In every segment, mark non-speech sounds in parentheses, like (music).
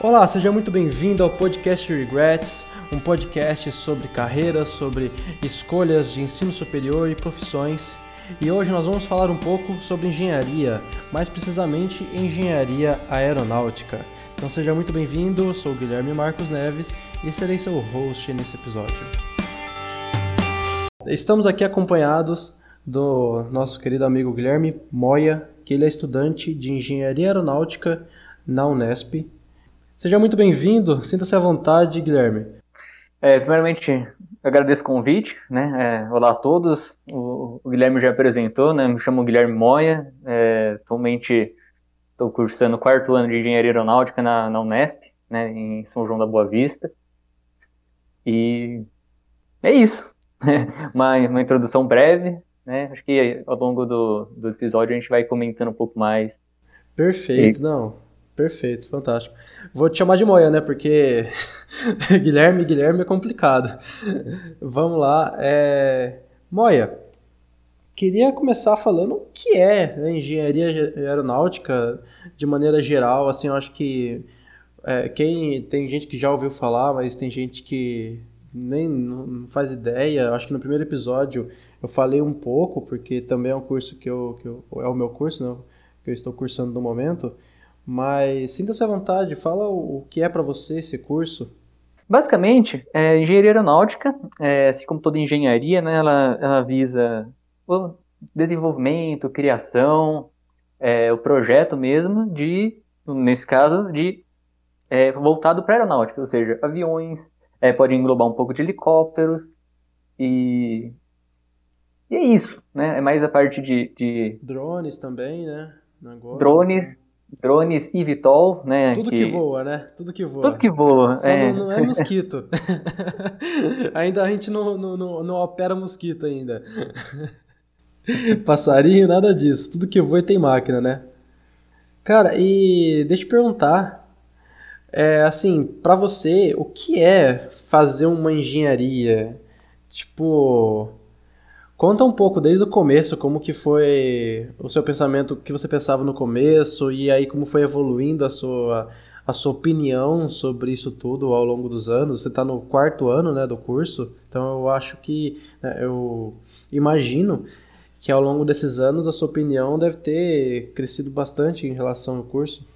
Olá, seja muito bem-vindo ao podcast Regrets, um podcast sobre carreiras, sobre escolhas de ensino superior e profissões. E hoje nós vamos falar um pouco sobre engenharia, mais precisamente engenharia aeronáutica. Então seja muito bem-vindo, sou Guilherme Marcos Neves e serei seu host nesse episódio. Estamos aqui acompanhados do nosso querido amigo Guilherme Moya, que ele é estudante de engenharia aeronáutica na Unesp Seja muito bem-vindo, sinta-se à vontade, Guilherme. É, primeiramente, agradeço o convite, né? É, olá a todos. O, o, Guilherme já apresentou, né? Me chamo Guilherme Moya. É, atualmente estou cursando o quarto ano de engenharia aeronáutica na, na Unesp, né? Em São João da Boa Vista. E é isso. (laughs) uma, uma introdução breve, né? Acho que ao longo do, do episódio a gente vai comentando um pouco mais. Perfeito, e... não. Perfeito, fantástico. Vou te chamar de Moia, né? Porque (laughs) Guilherme, Guilherme é complicado. Vamos lá. É... Moia, queria começar falando o que é né, engenharia aeronáutica de maneira geral. Assim, eu acho que é, quem tem gente que já ouviu falar, mas tem gente que nem não faz ideia. Eu acho que no primeiro episódio eu falei um pouco, porque também é um curso que eu, que eu é o meu curso, né? Que eu estou cursando no momento. Mas sinta-se à vontade, fala o que é para você esse curso. Basicamente, é, engenharia aeronáutica, é, assim como toda engenharia, né, ela, ela visa o desenvolvimento, criação, é, o projeto mesmo de, nesse caso, de é, voltado para aeronáutica, ou seja, aviões, é, pode englobar um pouco de helicópteros e, e é isso, né? É mais a parte de, de... drones também, né? Agora. Drones, drones eVTOL, né? Tudo que... que... voa, né? Tudo que voa. Tudo que voa. Só é. Não, não é mosquito. (laughs) ainda a gente não, não, não, não opera mosquito ainda. (laughs) Passarinho, nada disso. Tudo que voa tem máquina, né? Cara, e deixa eu te perguntar. É, assim, para você, o que é fazer uma engenharia? Tipo, Conta um pouco desde o começo como que foi o seu pensamento, o que você pensava no começo e aí como foi evoluindo a sua a sua opinião sobre isso tudo ao longo dos anos. Você está no quarto ano, né, do curso, então eu acho que né, eu imagino que ao longo desses anos a sua opinião deve ter crescido bastante em relação ao curso.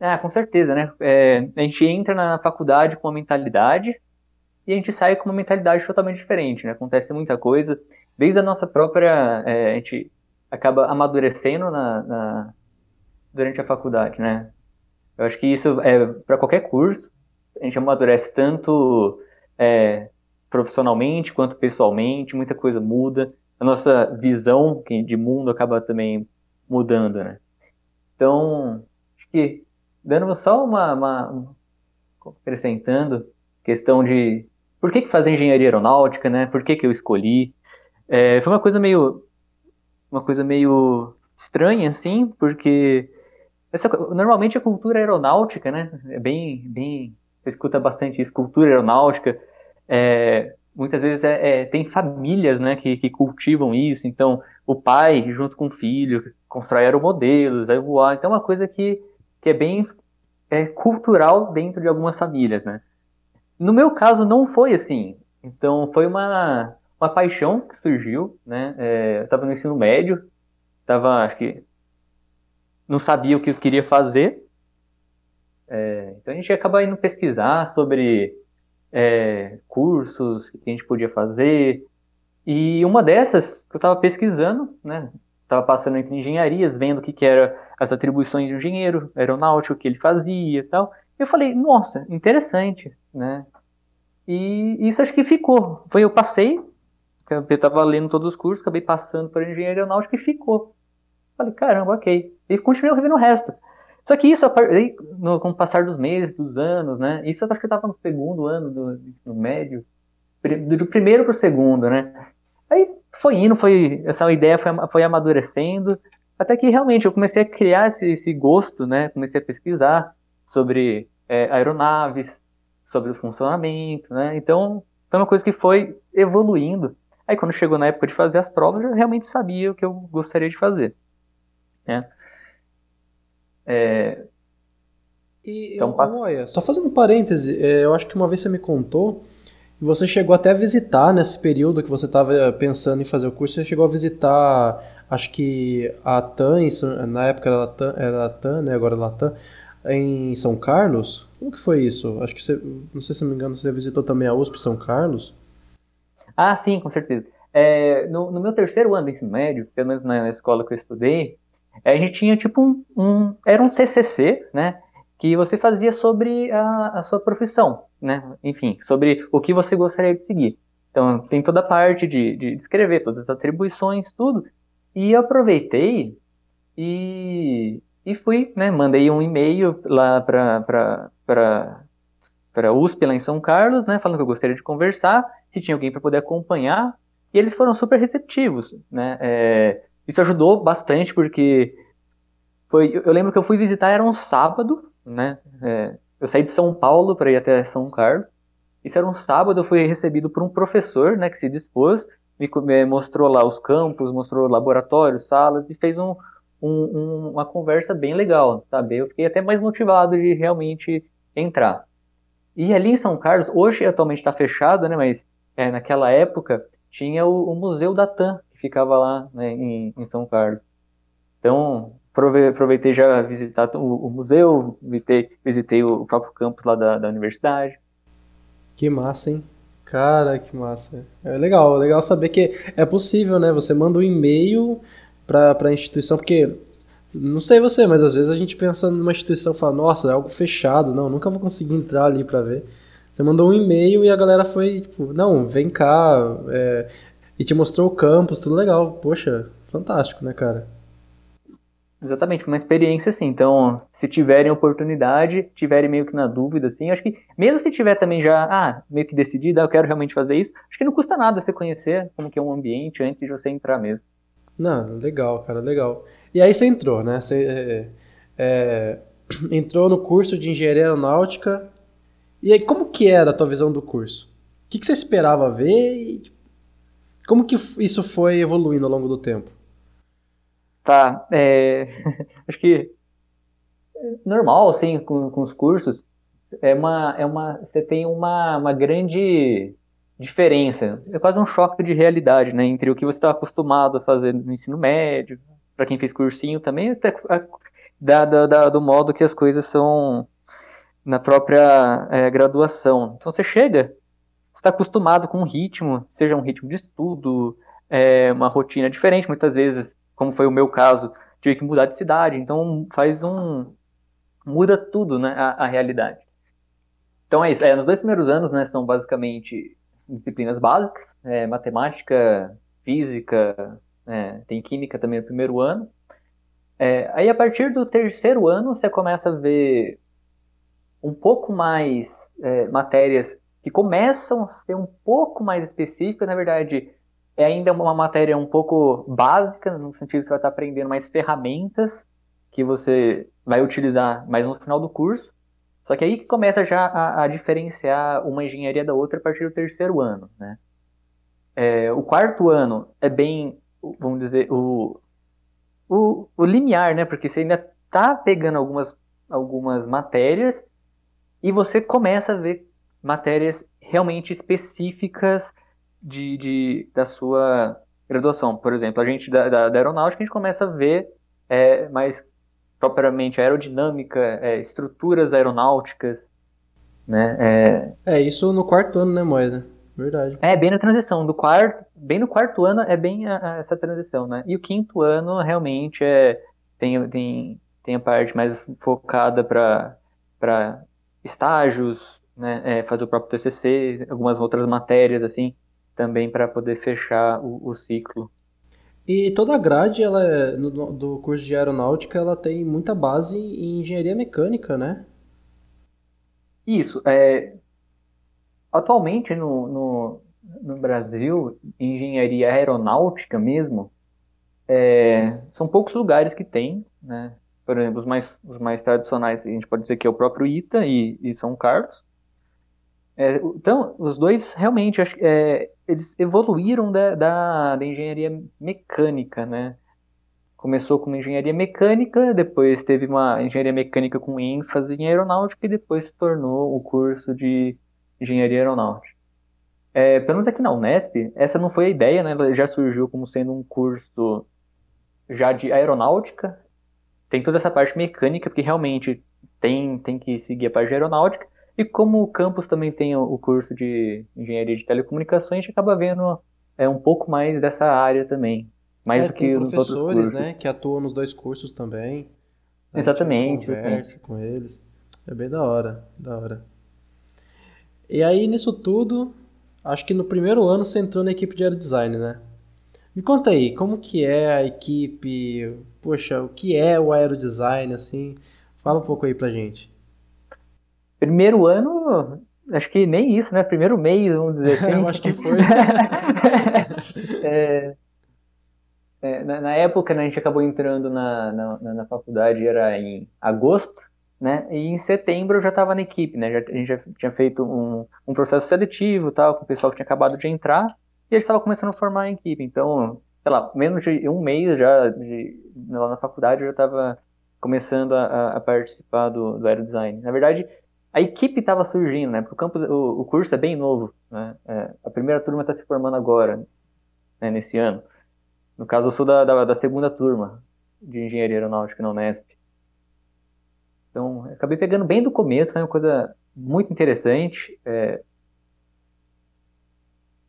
Ah, com certeza, né? É, a gente entra na faculdade com uma mentalidade e a gente sai com uma mentalidade totalmente diferente, né? Acontece muita coisa desde a nossa própria. É, a gente acaba amadurecendo na, na, durante a faculdade, né? Eu acho que isso é para qualquer curso, a gente amadurece tanto é, profissionalmente quanto pessoalmente, muita coisa muda, a nossa visão de mundo acaba também mudando, né? Então, acho que dando só uma, uma acrescentando questão de por que, que fazer engenharia aeronáutica, né? Por que, que eu escolhi? É, foi uma coisa meio. Uma coisa meio estranha, assim, porque. Essa, normalmente a cultura aeronáutica, né? É bem. bem você escuta bastante isso, cultura aeronáutica. É, muitas vezes é, é, tem famílias né, que, que, cultivam isso, então o pai, junto com o filho, constrói aeromodelos, vai voar. Então é uma coisa que, que é bem é, cultural dentro de algumas famílias. Né? No meu caso, não foi assim. Então foi uma, uma paixão que surgiu, né? É, eu estava no ensino médio, estava, acho que, não sabia o que eu queria fazer. É, então a gente acaba indo pesquisar sobre é, cursos que a gente podia fazer. E uma dessas que eu estava pesquisando, né? Estava passando entre engenharias, vendo o que, que era as atribuições de um engenheiro aeronáutico, que ele fazia e tal. Eu falei, nossa, interessante, né? E isso acho que ficou. Foi eu passei eu estava lendo todos os cursos, acabei passando por engenharia aeronáutica e ficou. Falei, caramba, ok. E continuei revendo o resto. Só que isso, no, com o passar dos meses, dos anos, né? Isso eu acho que estava no segundo ano do ensino médio, do primeiro para o segundo, né? Aí foi indo, foi, essa ideia foi, foi amadurecendo, até que realmente eu comecei a criar esse, esse gosto, né? Comecei a pesquisar sobre é, aeronaves, sobre o funcionamento, né? Então, foi uma coisa que foi evoluindo Aí quando chegou na época de fazer as provas, eu realmente sabia o que eu gostaria de fazer. Né? É... E, então, Moia, só fazendo um parêntese, é, eu acho que uma vez você me contou, você chegou até a visitar nesse período que você estava pensando em fazer o curso, você chegou a visitar, acho que a TAM, na época era a TAM, era a TAM né, agora é a TAM, em São Carlos. Como que foi isso? Acho que você, não sei se não me engano, você visitou também a USP São Carlos? Ah, sim, com certeza. É, no, no, meu terceiro ano do ensino médio, pelo menos na, na escola que eu estudei, a gente tinha tipo um, um, era um TCC, né, que você fazia sobre a, a sua profissão, né, enfim, sobre o que você gostaria de seguir. Então tem toda a parte de, de todas as atribuições, tudo, e eu aproveitei e, e fui, né, mandei um e-mail lá para para USP lá em São Carlos, né, falando que eu gostaria de conversar, se tinha alguém para poder acompanhar, e eles foram super receptivos, né? É, isso ajudou bastante porque foi, eu lembro que eu fui visitar era um sábado, né? É, eu saí de São Paulo para ir até São Carlos. Isso era um sábado, eu fui recebido por um professor, né, que se dispôs, me, mostrou lá os campos, mostrou laboratórios, salas e fez um, um, uma conversa bem legal, sabe? Eu fiquei até mais motivado de realmente entrar. E ali em São Carlos, hoje atualmente está fechado, né? Mas é, naquela época tinha o, o, Museu da TAM, que ficava lá né, em, em, São Carlos. Então, aproveitei já visitar o, o museu, visitei, visitei, o próprio campus lá da, da universidade. Que massa, hein? Cara, que massa. É legal, legal saber que é possível, né? Você manda um e-mail para a instituição, porque não sei você, mas às vezes a gente pensa numa instituição e fala, nossa, é algo fechado, não, nunca vou conseguir entrar ali para ver. Você mandou um e-mail e a galera foi, tipo, não, vem cá, é, e te mostrou o campus, tudo legal. Poxa, fantástico, né, cara? Exatamente, uma experiência assim. Então, se tiverem oportunidade, tiverem meio que na dúvida, assim, acho que mesmo se tiver também já, ah, meio que decidido, ah, eu quero realmente fazer isso, acho que não custa nada você conhecer como que é um ambiente antes de você entrar mesmo. Não, legal, cara, legal. E aí você entrou, né? Você é, é, (clears throat) entrou no curso de engenharia aeronáutica e aí, como que era a tua visão do curso? O que, que você esperava ver e como que isso foi evoluindo ao longo do tempo? Tá, é... (laughs) acho que normal, assim, com, com os cursos, é uma, é uma, você tem uma, uma grande diferença, é quase um choque de realidade, né, entre o que você está acostumado a fazer no ensino médio, para quem fez cursinho também, até da, da, da, do modo que as coisas são na própria é, graduação. Então você chega, está acostumado com um ritmo, seja um ritmo de estudo, é, uma rotina diferente, muitas vezes, como foi o meu caso, tive que mudar de cidade, então faz um muda tudo, né, a, a realidade. Então é isso. É, nos dois primeiros anos, né, são basicamente disciplinas básicas, é, matemática, física, é, tem química também no primeiro ano. É, aí a partir do terceiro ano você começa a ver um pouco mais é, matérias que começam a ser um pouco mais específicas, na verdade, é ainda uma matéria um pouco básica, no sentido que você estar aprendendo mais ferramentas que você vai utilizar mais no final do curso. Só que aí que começa já a, a diferenciar uma engenharia da outra a partir do terceiro ano, né? É, o quarto ano é bem, vamos dizer, o, o, o limiar, né? Porque você ainda está pegando algumas, algumas matérias e você começa a ver matérias realmente específicas de, de da sua graduação. Por exemplo, a gente da, da, da aeronáutica, a gente começa a ver é, mais propriamente aerodinâmica, é, estruturas aeronáuticas, né? É... é... isso no quarto ano, né, Moeda? Verdade. É, bem na transição. Do quarto, bem no quarto ano é bem a, a, essa transição, né? E o quinto ano realmente é tem, tem, tem a parte mais focada para estágios, né, é, fazer o próprio TCC, algumas outras matérias assim, também para poder fechar o, o, ciclo. E toda a grade ela é, no, do curso de aeronáutica ela tem muita base em engenharia mecânica, né? Isso. É, atualmente no, no, no Brasil, engenharia aeronáutica mesmo, é, são poucos lugares que tem, né? Por exemplo, os mais, os mais tradicionais, a gente pode dizer que é o próprio ITA e, e São Carlos. É, então, os dois realmente, é, eles evoluíram da, da, da, engenharia mecânica, né? começou com engenharia mecânica, depois teve uma engenharia mecânica com ênfase em aeronáutica e depois se tornou o curso de engenharia aeronáutica. É, pelo menos aqui na Unesp, essa não foi a ideia, né? Ela já surgiu como sendo um curso já de aeronáutica. Tem toda essa parte mecânica, porque realmente tem, tem que seguir a parte de aeronáutica. E como o campus também tem o curso de engenharia de telecomunicações, a gente acaba vendo é, um pouco mais dessa área também. Mais é, do que professores, né, que atuam nos dois cursos também. Exatamente. conversa com eles. É bem da hora, da hora. E aí, nisso tudo, acho que no primeiro ano você entrou na equipe de aerodesign, né? Me conta aí, como que é a equipe? Poxa, o que é o aerodesign, assim? Fala um pouco aí pra gente. Primeiro ano, acho que nem isso, né? Primeiro mês, vamos dizer (laughs) assim. Eu acho que foi. (laughs) é, é, na, na, época, né, a gente acabou entrando na, na, na, faculdade, era em agosto, né? E em setembro eu já estava na equipe, né? Já, a gente já tinha feito um, um processo seletivo tal, com o pessoal que tinha acabado de entrar, e eles estavam começando a formar a equipe. Então, sei lá, menos de um mês já de, lá na faculdade eu já estava começando a, a, participar do, do aerodesign. Na verdade, a equipe estava surgindo, né? Porque o, campus, o, o curso é bem novo, né? É, a primeira turma está se formando agora, né, nesse ano. No caso, eu sou da, da, da segunda turma de engenharia aeronáutica na Unesp. Então, acabei pegando bem do começo, foi uma coisa muito interessante, é,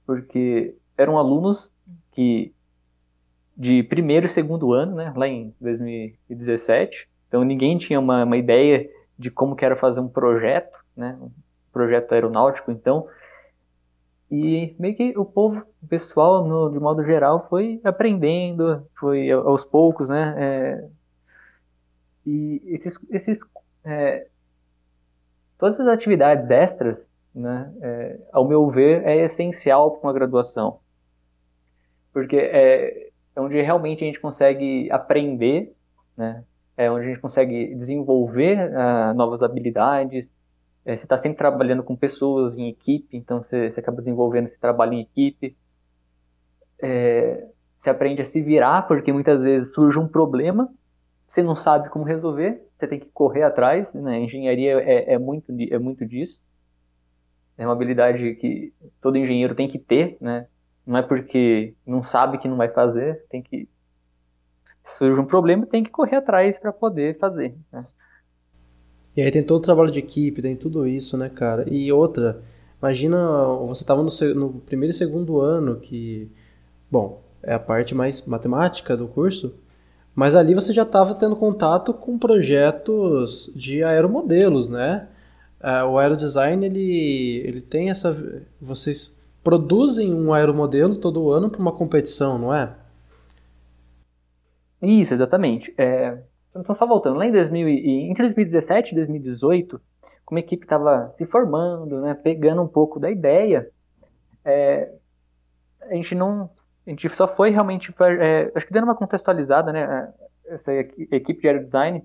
porque eram alunos que de primeiro e segundo ano, né, lá em 2017. Então, ninguém tinha uma, uma ideia de como que era fazer um projeto, né, um projeto aeronáutico. Então, e meio que o povo, o pessoal, no, de modo geral, foi aprendendo, foi aos poucos, né? É, e esses, esses é, todas as atividades extras, né, é, ao meu ver, é essencial para uma graduação. Porque é, é onde realmente a gente consegue aprender, né? É onde a gente consegue desenvolver uh, novas habilidades, é, você está sempre trabalhando com pessoas em equipe, então você, você acaba desenvolvendo esse trabalho em equipe. É, você aprende a se virar, porque muitas vezes surge um problema, você não sabe como resolver, você tem que correr atrás. Né? Engenharia é, é, muito, é muito disso. É uma habilidade que todo engenheiro tem que ter, né? Não é porque não sabe que não vai fazer, tem que surge um problema, tem que correr atrás para poder fazer. Né? E aí tem todo o trabalho de equipe, tem tudo isso, né, cara? E outra, imagina, você estava no, no, primeiro e segundo ano, que, bom, é a parte mais matemática do curso, mas ali você já estava tendo contato com projetos de aeromodelos, né? É, o aerodesign, ele, ele tem essa... Vocês produzem um aeromodelo todo ano para uma competição, não é? Isso, exatamente. É, então, só voltando, lá em 2000, entre 2017 e 2018, como a equipe estava se formando, né, pegando um pouco da ideia, é, a gente não, a gente só foi realmente, é, acho que dando uma contextualizada, né, essa equipe de aerodesign,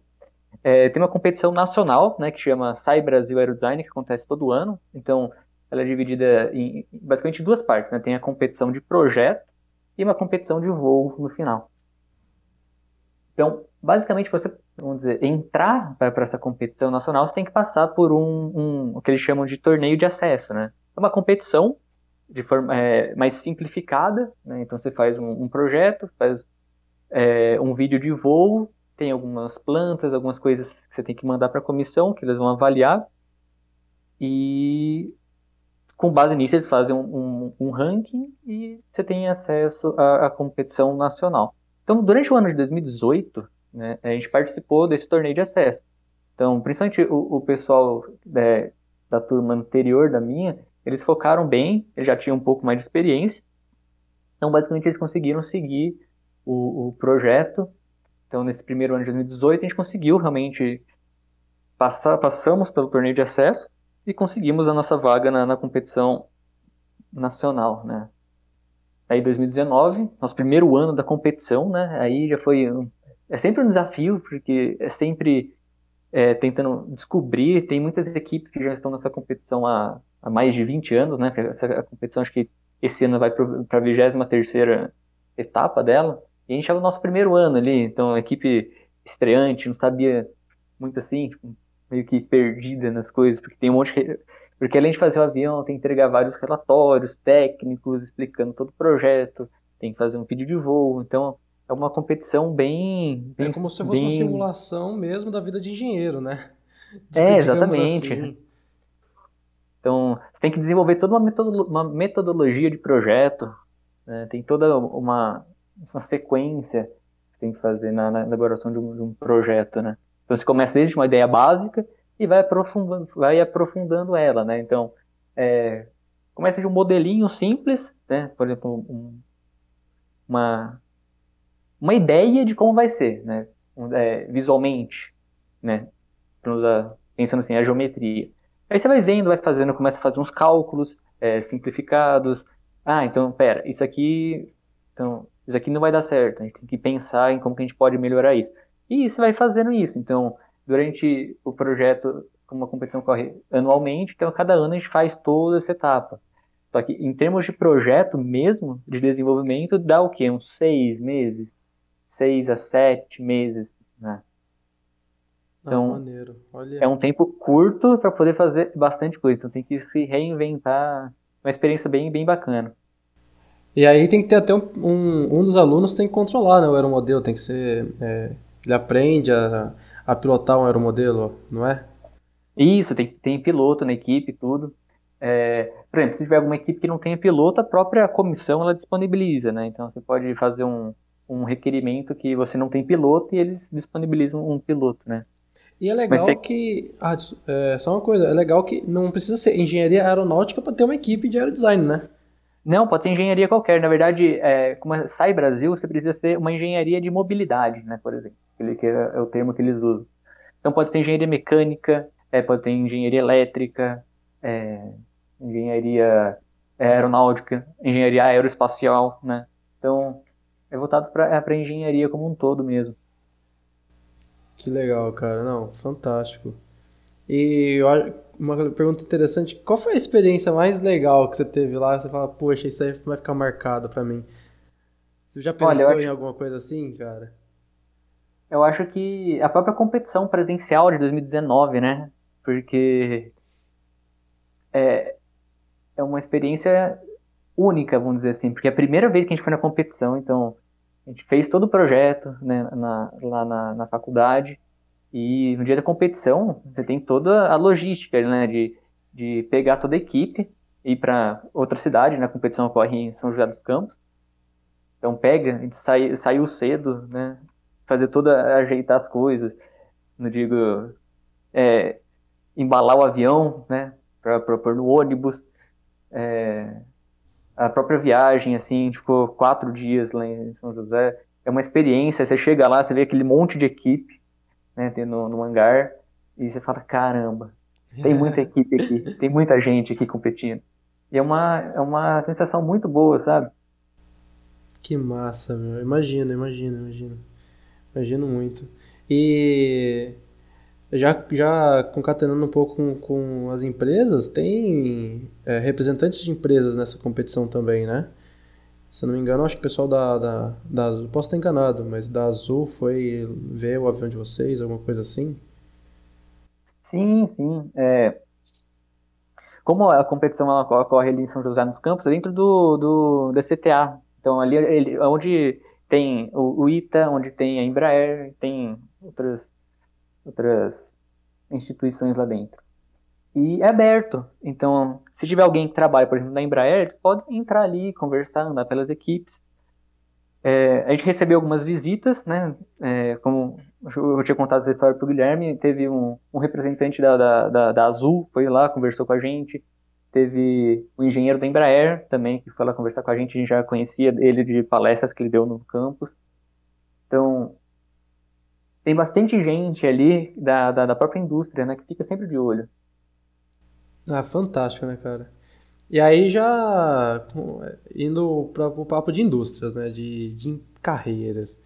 é, tem uma competição nacional, né, que chama Sai Brasil Aerodesign, que acontece todo ano, então ela é dividida em basicamente duas partes, né, tem a competição de projeto e uma competição de voo no final. Então, basicamente, você, vamos dizer, entrar para essa competição nacional, você tem que passar por um, um, o que eles chamam de torneio de acesso, né? É uma competição de forma é, mais simplificada, né? Então, você faz um, um projeto, faz é, um vídeo de voo, tem algumas plantas, algumas coisas que você tem que mandar para a comissão, que eles vão avaliar, e com base nisso eles fazem um, um, um ranking e você tem acesso à, à competição nacional. Então, durante o ano de 2018, né, a gente participou desse torneio de acesso. Então, principalmente o, o pessoal é, da turma anterior da minha, eles focaram bem, eles já tinham um pouco mais de experiência. Então, basicamente, eles conseguiram seguir o, o projeto. Então, nesse primeiro ano de 2018, a gente conseguiu realmente passar, passamos pelo torneio de acesso e conseguimos a nossa vaga na, na competição nacional, né? Aí 2019, nosso primeiro ano da competição, né? Aí já foi é sempre um desafio, porque é sempre é, tentando descobrir. Tem muitas equipes que já estão nessa competição há, há mais de 20 anos, né? Essa competição, acho que esse ano vai para a 23 etapa dela. E a gente estava no nosso primeiro ano ali, então a equipe estreante, não sabia muito assim, tipo, meio que perdida nas coisas, porque tem um monte de... Porque além de fazer o avião, tem que entregar vários relatórios técnicos explicando todo o projeto, tem que fazer um vídeo de voo, então é uma competição bem. bem é como se fosse bem... uma simulação mesmo da vida de engenheiro, né? (laughs) De, é, exatamente. Assim. Então, você tem que desenvolver toda uma, uma metodologia de projeto, né? tem toda uma, uma sequência que tem que fazer na, na elaboração de um, de um, projeto, né? Então, você começa desde uma ideia básica e vai aprofundando, vai aprofundando ela, né? Então, é, começa de um modelinho simples, né? Por exemplo, um, uma, uma ideia de como vai ser, né? É, visualmente, né? Pensando assim, a geometria. Aí você vai vendo, vai fazendo, começa a fazer uns cálculos é, simplificados. Ah, então, pera, isso aqui, então, isso aqui não vai dar certo. A gente tem que pensar em como que a gente pode melhorar isso. E você vai fazendo isso. Então, durante o projeto, como a competição corre anualmente, então cada ano a gente faz toda essa etapa. Só que em termos de projeto mesmo, de desenvolvimento, dá o quê? Uns seis meses? Seis a sete meses, né? Ah, então, ah, é um tempo curto para poder fazer bastante coisa. Então tem que se reinventar. Uma experiência bem, bem bacana. E aí tem que ter até um, um, um dos alunos tem que controlar né, o aeromodelo, tem que ser. É, ele aprende a, a pilotar um aeromodelo, não é? Isso, tem, tem piloto na equipe tudo. É, por exemplo, se tiver alguma equipe que não tenha piloto, a própria comissão ela disponibiliza, né? Então você pode fazer um, um requerimento que você não tem piloto e eles disponibilizam um piloto, né? E é legal você... que. Ah, é, só uma coisa, é legal que não precisa ser engenharia aeronáutica para ter uma equipe de aerodesign, né? Não, pode ser engenharia qualquer. Na verdade, é, como é, sai Brasil, você precisa ser uma engenharia de mobilidade, né, por exemplo. Que é, é o termo que eles usam. Então pode ser engenharia mecânica, é, pode ter engenharia elétrica, é, engenharia aeronáutica, engenharia aeroespacial, né? Então é voltado para a é engenharia como um todo mesmo. Que legal, cara. Não, fantástico. E uma pergunta interessante, qual foi a experiência mais legal que você teve lá? Você fala, poxa, isso aí vai ficar marcado para mim. Você já pensou Olha, em alguma coisa assim, cara? Eu acho que a própria competição presencial de 2019, né? Porque é, é uma experiência única, vamos dizer assim, porque é a primeira vez que a gente foi na competição, então a gente fez todo o projeto né, na, lá na, na faculdade. E no dia da competição, você tem toda a logística, né? De, de pegar toda a equipe e ir para outra cidade, né? A competição ocorre em São José dos Campos. Então pega, a gente sai, saiu cedo, né? Fazer toda, ajeitar as coisas. Não digo, é, embalar o avião, né? Para pôr no ônibus. É, a própria viagem, assim, ficou quatro dias lá em São José. É uma experiência, você chega lá, você vê aquele monte de equipe, né, no, no hangar, e você fala, caramba, tem muita equipe aqui, tem muita gente aqui competindo. E é uma, é uma sensação muito boa, sabe? Que massa, meu. Imagino, imagino, imagino. Imagino muito. E já, já concatenando um pouco com, com as empresas, tem é, representantes de empresas nessa competição também, né? Se eu não me engano, acho que o pessoal da, da, da Azul, posso enganado, mas da Azul foi ver o avião de vocês, alguma coisa assim? Sim, sim. É, como a competição ela ocorre ali em São José dos Campos, é dentro do, do DCTA. Então, ali ele, onde tem o, o ITA, onde tem a Embraer, tem outras outras instituições lá dentro. E é aberto. Então, se tiver alguém que trabalha, por exemplo, na Embraer, eles podem entrar ali, conversar, andar pelas equipes. É, a gente recebeu algumas visitas, né? É, como eu tinha contado essa história para o Guilherme, teve um, um representante da, da, da, da, Azul, foi lá, conversou com a gente. Teve o um engenheiro da Embraer também, que foi lá conversar com a gente, a gente já conhecia ele de palestras que ele deu no campus. Então, tem bastante gente ali da, da, da, própria indústria, né, que fica sempre de olho. Ah, fantástico, né, cara? E aí já indo para o papo de indústrias, né, de, de carreiras.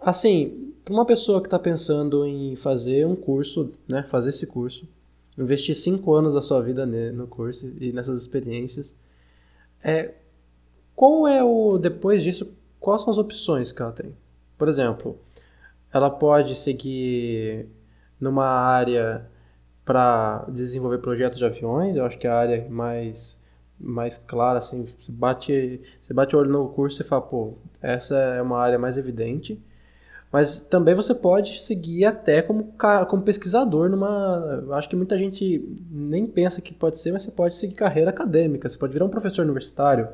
Assim, uma pessoa que está pensando em fazer um curso, né, fazer esse curso, investir cinco anos da sua vida no curso e nessas experiências, é, qual é o depois disso quais são as opções que ela tem? Por exemplo, ela pode seguir numa área para desenvolver projetos de aviões, eu acho que é a área mais mais clara assim, você bate, você bate o olho no curso e fala, pô, essa é uma área mais evidente. Mas também você pode seguir até como, como pesquisador numa. Acho que muita gente nem pensa que pode ser, mas você pode seguir carreira acadêmica, você pode virar um professor universitário,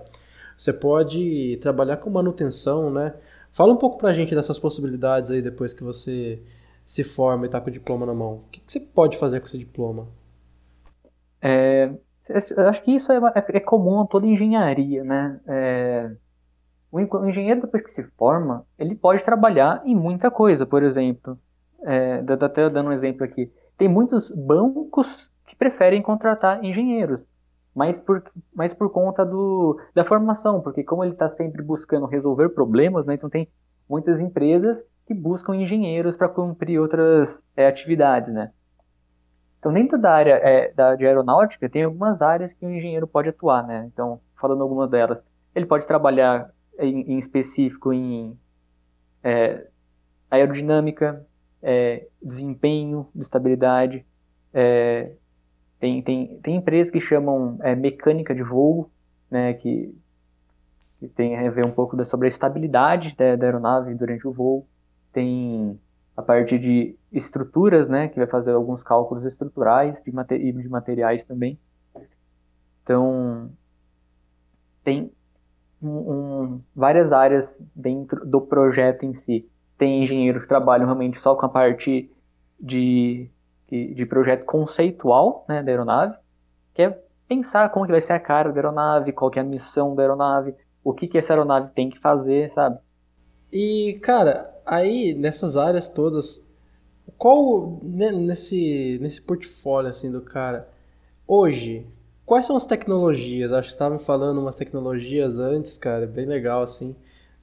você pode trabalhar com manutenção, né? Fala um pouco pra gente dessas possibilidades aí depois que você se forma e tá com o diploma na mão. O que, que você pode fazer com esse diploma? É, acho que isso é, é, comum a toda engenharia, né? É, o engenheiro, depois que se forma, ele pode trabalhar em muita coisa, por exemplo. É, até dando um exemplo aqui. Tem muitos bancos que preferem contratar engenheiros, mas por, mas por conta do, da formação, porque como ele está sempre buscando resolver problemas, né, então tem muitas empresas que buscam engenheiros para cumprir outras é, atividades, né? Então, dentro da área é, da, de aeronáutica, tem algumas áreas que o engenheiro pode atuar, né? Então, falando algumas delas, ele pode trabalhar em, em específico em é, aerodinâmica, é, desempenho, de estabilidade. É, tem, tem, tem empresas que chamam é, mecânica de voo, né, que, que tem a ver um pouco da, sobre a estabilidade da, da aeronave durante o voo. Tem a parte de estruturas, né, que vai fazer alguns cálculos estruturais de, de materiais também. Então, tem um, várias áreas dentro do projeto em si. Tem engenheiros que trabalham realmente só com a parte de, de, projeto conceitual né, da aeronave, que é pensar como que vai ser a cara da aeronave, qual que é a missão da aeronave, o que, que essa aeronave tem que fazer, sabe? E, cara, aí nessas áreas todas, qual né, nesse, nesse portfólio assim do cara, hoje, Quais são as tecnologias? Acho que estavam falando umas tecnologias antes, cara, bem legal, assim.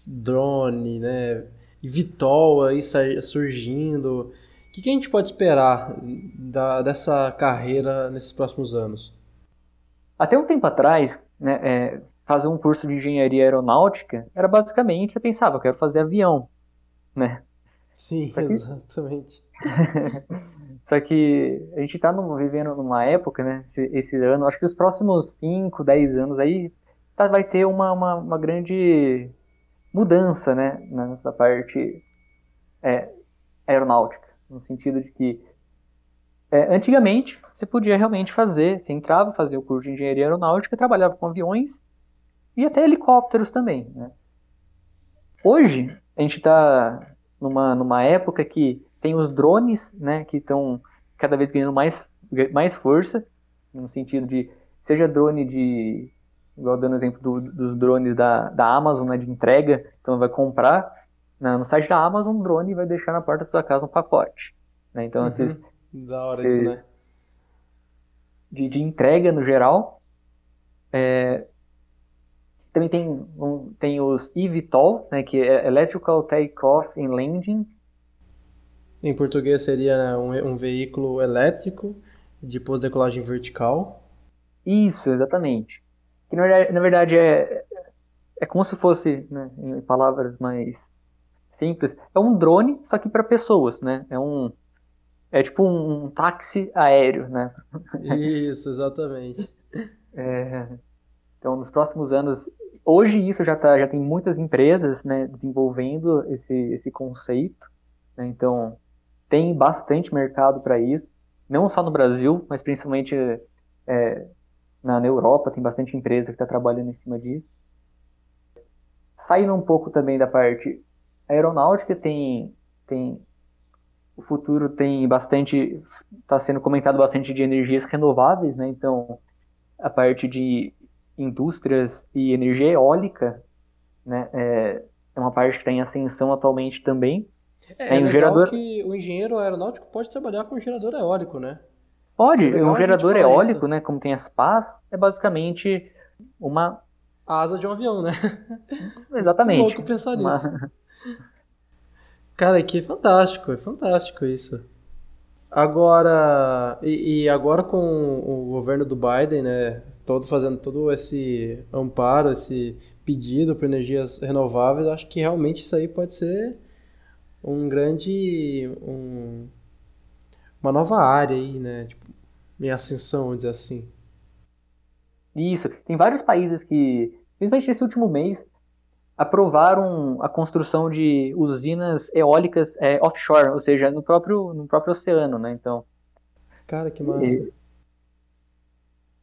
Drone, né? Vitol aí surgindo. O que, que a gente pode esperar da, dessa carreira nesses próximos anos? Até um tempo atrás, né, é, fazer um curso de engenharia aeronáutica era basicamente, você pensava, eu quero fazer avião, né? Sim, exatamente. (laughs) Só que a gente está vivendo numa época, né? Esse, esse, ano, acho que os próximos 5, 10 anos aí tá, vai ter uma, uma, uma, grande mudança, né? Nessa parte é, aeronáutica. No sentido de que é, antigamente você podia realmente fazer, você entrava, fazia o curso de engenharia aeronáutica, trabalhava com aviões e até helicópteros também, né? Hoje a gente está numa, numa época que tem os drones, né, que estão cada vez ganhando mais, mais força, no sentido de, seja drone de, igual dando exemplo do, dos drones da, da Amazon, né, de entrega, então vai comprar na, no site da Amazon um drone e vai deixar na porta da sua casa um pacote. Né? Então, uhum. Esses, da hora isso, né? De, de entrega no geral. É, também tem, um, tem os eVTOL, né, que é Electrical Takeoff and Landing, em português seria né, um, um veículo elétrico de pós-decolagem vertical. Isso, exatamente. Que na verdade, na verdade é, é como se fosse, né, em palavras mais simples, é um drone, só que para pessoas, né? É um é tipo um, um táxi aéreo, né? Isso, exatamente. (laughs) É, então, nos próximos anos, hoje isso já tá, já tem muitas empresas, né, desenvolvendo esse esse conceito. Né? Então, tem bastante mercado para isso, não só no Brasil, mas principalmente é, na, na, Europa, tem bastante empresa que está trabalhando em cima disso. Saindo um pouco também da parte aeronáutica, tem, tem o futuro tem bastante, está sendo comentado bastante de energias renováveis, né? Então, a parte de indústrias e energia eólica, né? É, é uma parte que está em ascensão atualmente também. É, é um gerador... que o engenheiro aeronáutico pode trabalhar com gerador eólico, né? Pode, é um gerador eólico, isso. né, como tem as pás, é basicamente uma... A asa de um avião, né? (laughs) Exatamente. louco pensar uma... nisso. Cara, que é fantástico, é fantástico isso. Agora, e, e, agora com o governo do Biden, né, todo fazendo todo esse amparo, esse pedido por energias renováveis, acho que realmente isso aí pode ser um grande. Um, uma nova área aí, né? Tipo, em ascensão, vamos dizer assim. Isso. Tem vários países que, principalmente nesse último mês, aprovaram a construção de usinas eólicas é, offshore, ou seja, no próprio, no próprio oceano, né? Então. Cara, que massa.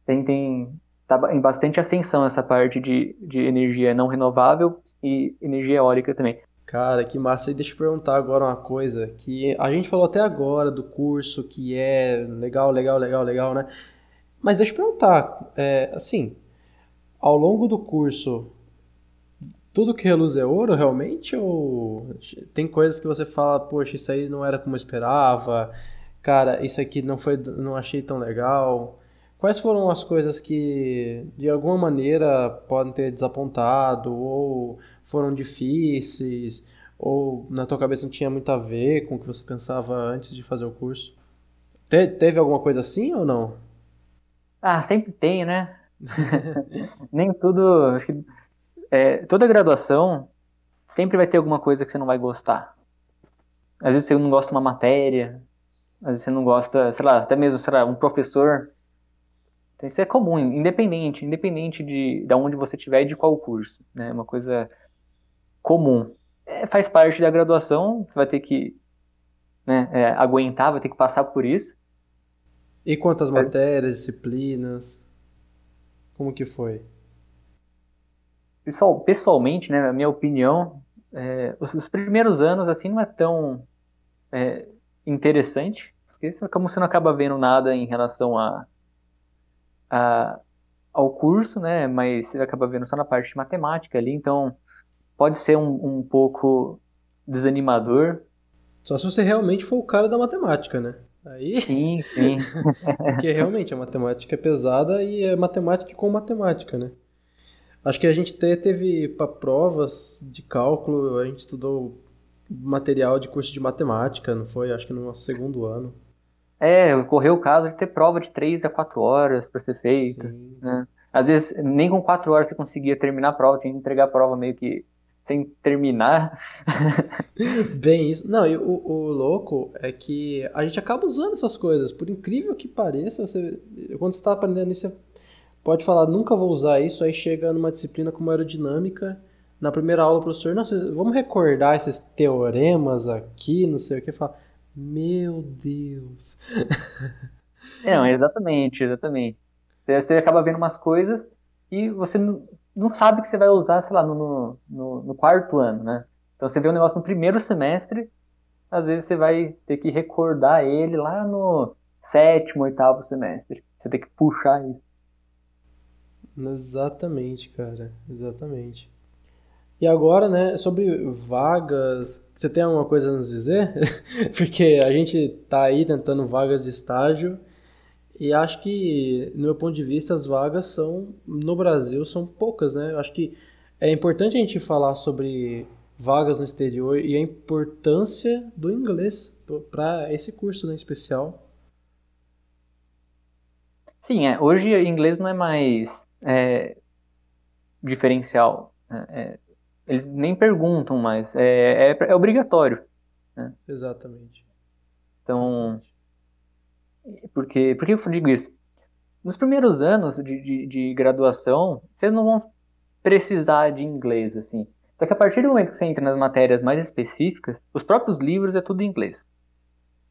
Tem, tem, tá em bastante ascensão essa parte de, de energia não renovável e energia eólica também. Cara, que massa. E deixa eu perguntar agora uma coisa que a gente falou até agora do curso que é legal, legal, legal, legal, né? Mas deixa eu perguntar, é, assim, ao longo do curso, tudo que reluz é ouro realmente? Ou tem coisas que você fala, poxa, isso aí não era como eu esperava, cara, isso aqui não foi, não achei tão legal? Quais foram as coisas que, de alguma maneira, podem ter desapontado, ou foram difíceis, ou na tua cabeça não tinha muito a ver com o que você pensava antes de fazer o curso? Te, teve alguma coisa assim ou não? Ah, sempre tem, né? (laughs) Nem tudo. Acho que, é, toda graduação sempre vai ter alguma coisa que você não vai gostar. Às vezes você não gosta de uma matéria, às vezes você não gosta, sei lá, até mesmo, sei lá, um professor então isso é comum, independente, independente de, de onde você estiver e de qual curso, né? É uma coisa comum. É, faz parte da graduação, você vai ter que né, é, aguentar, vai ter que passar por isso. E quantas é. matérias, disciplinas? Como que foi? Pessoal, pessoalmente, né, na minha opinião, é, os, os, primeiros anos assim não é tão é, interessante, porque como você não acaba vendo nada em relação a a, ao curso, né? Mas você acaba vendo só na parte de matemática ali, então pode ser um, um pouco desanimador. Só se você realmente for o cara da matemática, né? Aí... Sim, sim. (laughs) Porque realmente a matemática é pesada e é matemática com matemática, né? Acho que a gente até teve para provas de cálculo, a gente estudou material de curso de matemática, não foi? Acho que no nosso segundo ano. É, ocorreu o caso de ter prova de 3 a 4 horas para ser feita. Né? Às vezes, nem com 4 horas você conseguia terminar a prova, tinha que entregar a prova meio que sem terminar. (laughs) Bem isso. Não, e o, o louco é que a gente acaba usando essas coisas. Por incrível que pareça, você, quando você está aprendendo isso, você pode falar, nunca vou usar isso, aí chega numa disciplina como aerodinâmica, na primeira aula o professor, nossa, vamos recordar esses teoremas aqui, não sei o que, fala meu Deus. (laughs) Não, exatamente, exatamente. Você, você acaba vendo umas coisas e você não, não sabe que você vai usar, sei lá, no, no, no, quarto ano, né? Então você vê um negócio no primeiro semestre, às vezes você vai ter que recordar ele lá no sétimo, oitavo semestre. Você tem que puxar isso. Exatamente, cara. Exatamente. E agora, né, sobre vagas, você tem alguma coisa a nos dizer? (laughs) Porque a gente tá aí tentando vagas de estágio e acho que, no meu ponto de vista, as vagas são, no Brasil, são poucas, né? Acho que é importante a gente falar sobre vagas no exterior e a importância do inglês para esse curso né, especial. Sim, é, hoje inglês não é mais é, diferencial. Né? É, eles nem perguntam mais. É, é, é obrigatório. Né? Exatamente. Então, porque, por que eu digo isso? Nos primeiros anos de, de, de, graduação, vocês não vão precisar de inglês, assim. Só que a partir do momento que você entra nas matérias mais específicas, os próprios livros é tudo em inglês.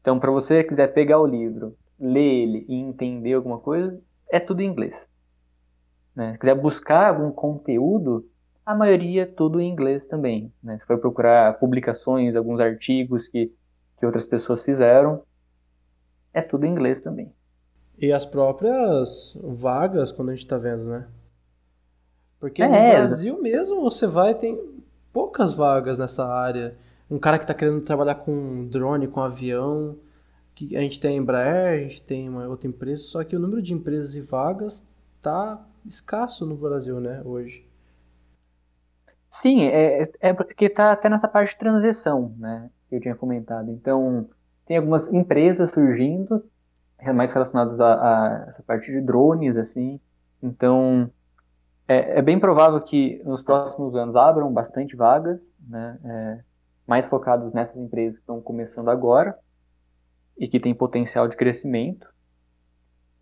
Então, para você que quiser pegar o livro, ler ele e entender alguma coisa, é tudo em inglês. Né? Se quiser buscar algum conteúdo, a maioria tudo em inglês também. Né? Se for procurar publicações, alguns artigos que, que outras pessoas fizeram, é tudo em inglês também. E as próprias vagas, quando a gente está vendo, né? Porque é, no Brasil mesmo você vai, tem poucas vagas nessa área. Um cara que está querendo trabalhar com drone, com avião, que a gente tem a Embraer, a gente tem uma outra empresa, só que o número de empresas e vagas tá escasso no Brasil, né, hoje. Sim, é, é porque está até nessa parte de transição, né? Que eu tinha comentado. Então, tem algumas empresas surgindo, mais relacionadas a, a essa parte de drones, assim. Então, é, é, bem provável que nos próximos anos abram bastante vagas, né, é, mais focados nessas empresas que estão começando agora e que têm potencial de crescimento.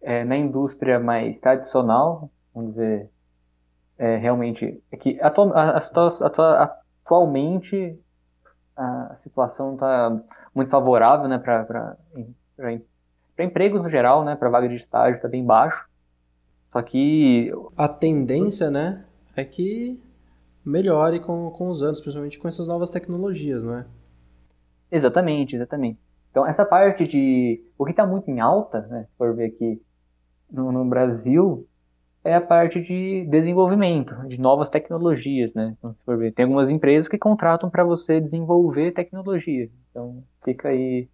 É, na indústria mais tradicional, vamos dizer, é, realmente, é que atual, atualmente a situação está muito favorável né, para empregos no geral, né, para vaga de estágio está bem baixo. Só que. A tendência, né, é que melhore com, com os anos, principalmente com essas novas tecnologias, não é? Exatamente, exatamente. Então, essa parte de. O que está muito em alta, né, se for ver aqui no, no, Brasil, é a parte de desenvolvimento, de novas tecnologias, né? Então, se for ver, tem algumas empresas que contratam para você desenvolver tecnologia. Então, fica aí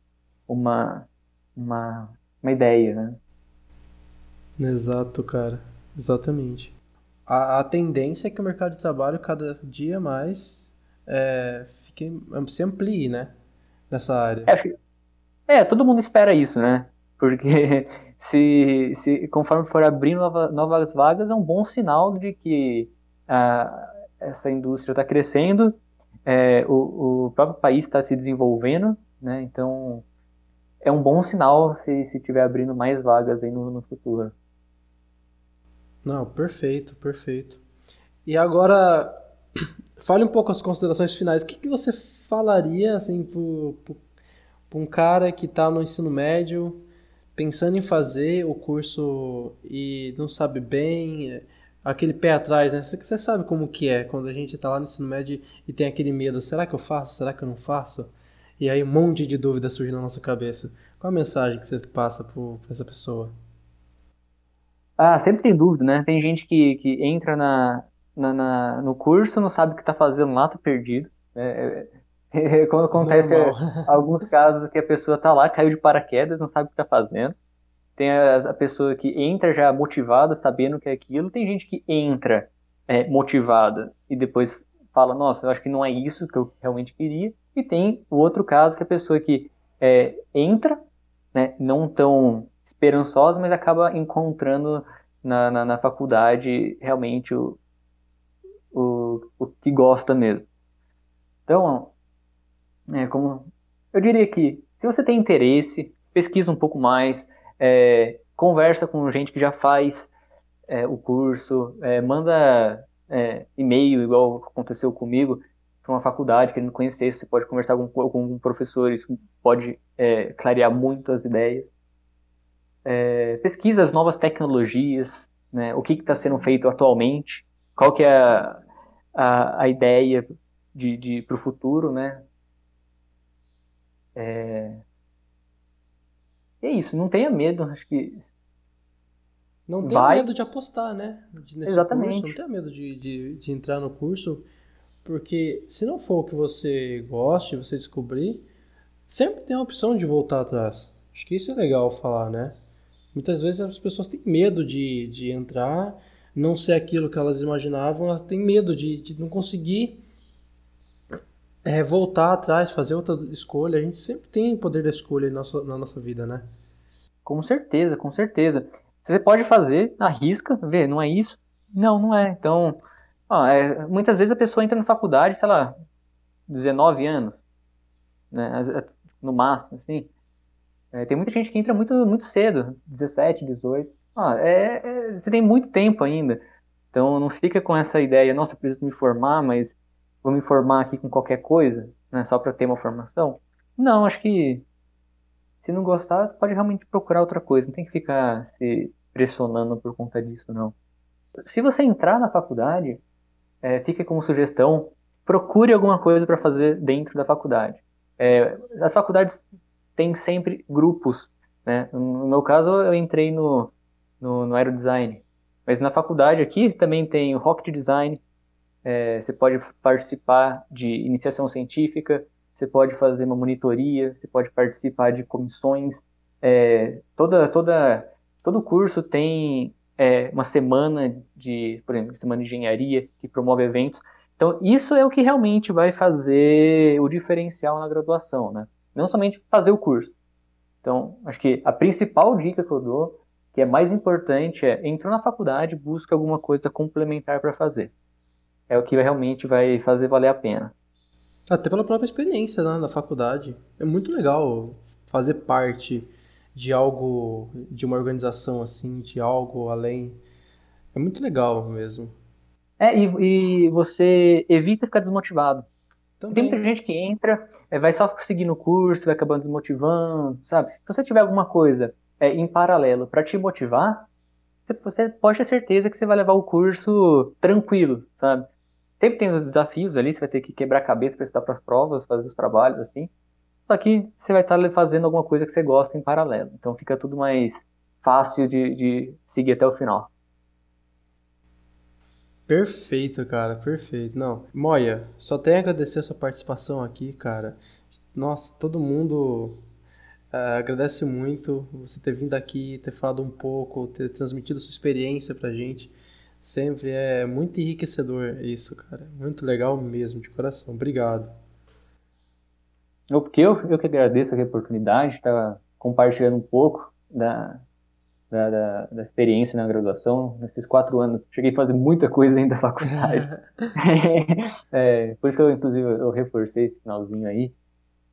uma, uma, uma ideia, né? Exato, cara. Exatamente. A, a tendência é que o mercado de trabalho cada dia mais é, fique, se amplie, né? Nessa área. É, é, todo mundo espera isso, né? Porque se, se conforme for abrindo nova, novas vagas, é um bom sinal de que a, essa indústria está crescendo, é, o, o próprio país está se desenvolvendo, né? Então é um bom sinal se, se tiver abrindo mais vagas aí no, no futuro. Não, perfeito, perfeito. E agora, (coughs) fale um pouco as considerações finais. O que, que você falaria assim para um cara que está no ensino médio, pensando em fazer o curso e não sabe bem, é, aquele pé atrás, né? Você sabe como que é quando a gente está lá no ensino médio e tem aquele medo, será que eu faço? Será que eu não faço? E aí um monte de dúvidas surge na nossa cabeça. Qual a mensagem que você passa para essa pessoa? Ah, sempre tem dúvida, né? Tem gente que, que entra na, na, na no curso, não sabe o que está fazendo lá, tá perdido. É, é, (laughs) quando acontece (laughs) alguns casos que a pessoa tá lá, caiu de paraquedas, não sabe o que tá fazendo. Tem a, a pessoa que entra já motivada, sabendo o que é aquilo. Tem gente que entra é, motivada e depois fala, nossa, eu acho que não é isso que eu realmente queria. E tem o outro caso que a pessoa que é, entra, né, não tão esperançosa, mas acaba encontrando na, na, na faculdade realmente o, o, o que gosta mesmo. Então, é, como eu diria que se você tem interesse, pesquisa um pouco mais, é, conversa com gente que já faz é, o curso, é, manda é, e-mail, igual aconteceu comigo, para uma faculdade querendo conhecer, você pode conversar com, com professor, isso pode é, clarear muito as ideias pesquisa as novas tecnologias, né, o que está sendo feito atualmente, qual que é a, a, a ideia de, de, para o futuro, né? É... é isso, não tenha medo, acho que não tenha Vai. medo de apostar, né? Nesse Exatamente. Curso, não tenha medo de, de, de, entrar no curso, porque se não for o que você goste, você descobrir, sempre tem a opção de voltar atrás. Acho que isso é legal falar, né? Muitas vezes as pessoas têm medo de, de entrar, não ser aquilo que elas imaginavam, elas têm medo de, de não conseguir é, voltar atrás, fazer outra escolha. A gente sempre tem poder da escolha na nossa, na nossa vida, né? Com certeza, com certeza. Você pode fazer, arrisca, vê, não é isso? Não, não é. Então, ó, é, muitas vezes a pessoa entra na faculdade, sei lá, 19 anos, né, no máximo, assim. É, tem muita gente que entra muito, muito cedo, 17, 18. Ah, é, é, você tem muito tempo ainda. Então não fica com essa ideia, nossa, preciso me formar, mas vou me formar aqui com qualquer coisa, né, só para ter uma formação. Não, acho que se não gostar, pode realmente procurar outra coisa. Não tem que ficar se pressionando por conta disso, não. Se você entrar na faculdade, é, fica como sugestão, procure alguma coisa para fazer dentro da faculdade. É, as faculdades tem sempre grupos. Né? No meu caso, eu entrei no, no, no aerodesign. Mas na faculdade aqui também tem o Rocket Design. É, você pode participar de iniciação científica, você pode fazer uma monitoria, você pode participar de comissões. É, toda, toda, todo curso tem é, uma semana de, por exemplo, semana de engenharia que promove eventos. Então, isso é o que realmente vai fazer o diferencial na graduação, né? não somente fazer o curso. Então, acho que a principal dica que eu dou que é mais importante é entrou na faculdade, busca alguma coisa complementar para fazer. É o que realmente vai fazer valer a pena. Até pela própria experiência né, na faculdade. É muito legal fazer parte de algo, de uma organização assim, de algo além. É muito legal mesmo. É, e, e você evita ficar desmotivado. Também. Tem muita gente que entra, é, vai só seguir o curso, vai acabando desmotivando, sabe? Se você tiver alguma coisa é, em paralelo para te motivar, você, você pode ter certeza que você vai levar o curso tranquilo, sabe? Sempre tem os desafios ali, você vai ter que quebrar a cabeça para estudar para as provas, fazer os trabalhos, assim. Só que você vai estar fazendo alguma coisa que você gosta em paralelo. Então fica tudo mais fácil de, de seguir até o final. Perfeito, cara, perfeito. Não, Moia, só tenho a agradecer a sua participação aqui, cara. Nossa, todo mundo uh, agradece muito você ter vindo aqui, ter falado um pouco, ter transmitido sua experiência pra gente. Sempre é muito enriquecedor isso, cara. Muito legal mesmo, de coração. Obrigado. Porque eu, eu que agradeço a oportunidade de estar compartilhando um pouco da, da, da, da, experiência na graduação. Nesses quatro anos, cheguei a fazer muita coisa ainda da faculdade. (laughs) (laughs) é, por isso que eu, inclusive, eu reforcei esse finalzinho aí.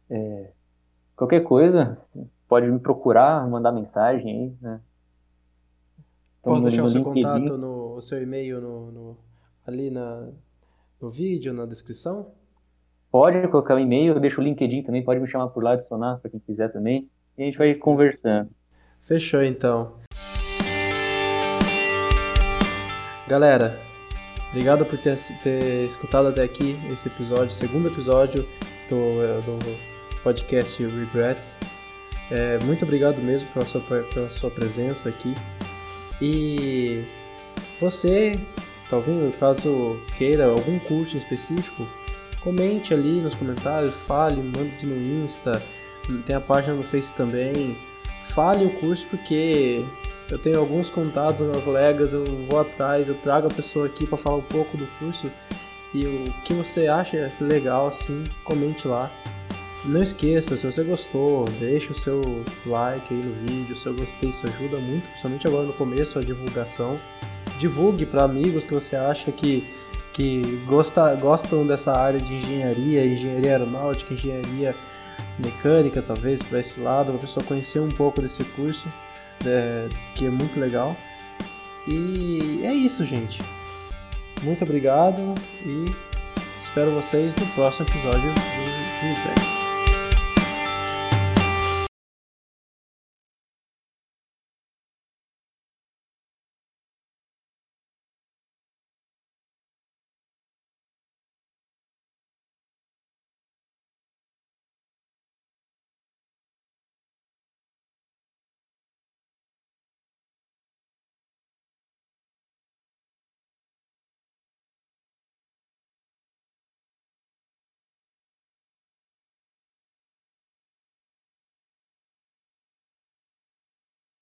É, qualquer coisa, pode me procurar, mandar mensagem aí, né? Posso deixar o seu LinkedIn. contato, no, o seu e-mail no, no, ali na, no vídeo, na descrição? Pode colocar o um e-mail, eu deixo o LinkedIn também, pode me chamar por lá, adicionar para quem quiser também. E a gente vai conversando. Fechou então. Galera, obrigado por ter, ter escutado até aqui esse episódio, segundo episódio do, do podcast Regrets. É, muito obrigado mesmo pela sua, pela sua presença aqui. E você, talvez caso queira algum curso específico, comente ali nos comentários, fale, mande no Insta, tem a página no Face também. Fale o curso porque eu tenho alguns contatos, meus colegas, eu vou atrás, eu trago a pessoa aqui para falar um pouco do curso e o que você acha legal assim, comente lá. Não esqueça, se você gostou, deixa o seu like aí no vídeo, se eu gostei, isso ajuda muito, principalmente agora no começo, a divulgação. Divulgue para amigos que você acha que, que gosta, gostam dessa área de engenharia, engenharia aeronáutica, engenharia mecânica, talvez, para esse lado, para a pessoa conhecer um pouco desse curso, é, que é muito legal. E é isso, gente. Muito obrigado e espero vocês no próximo episódio do Regrets.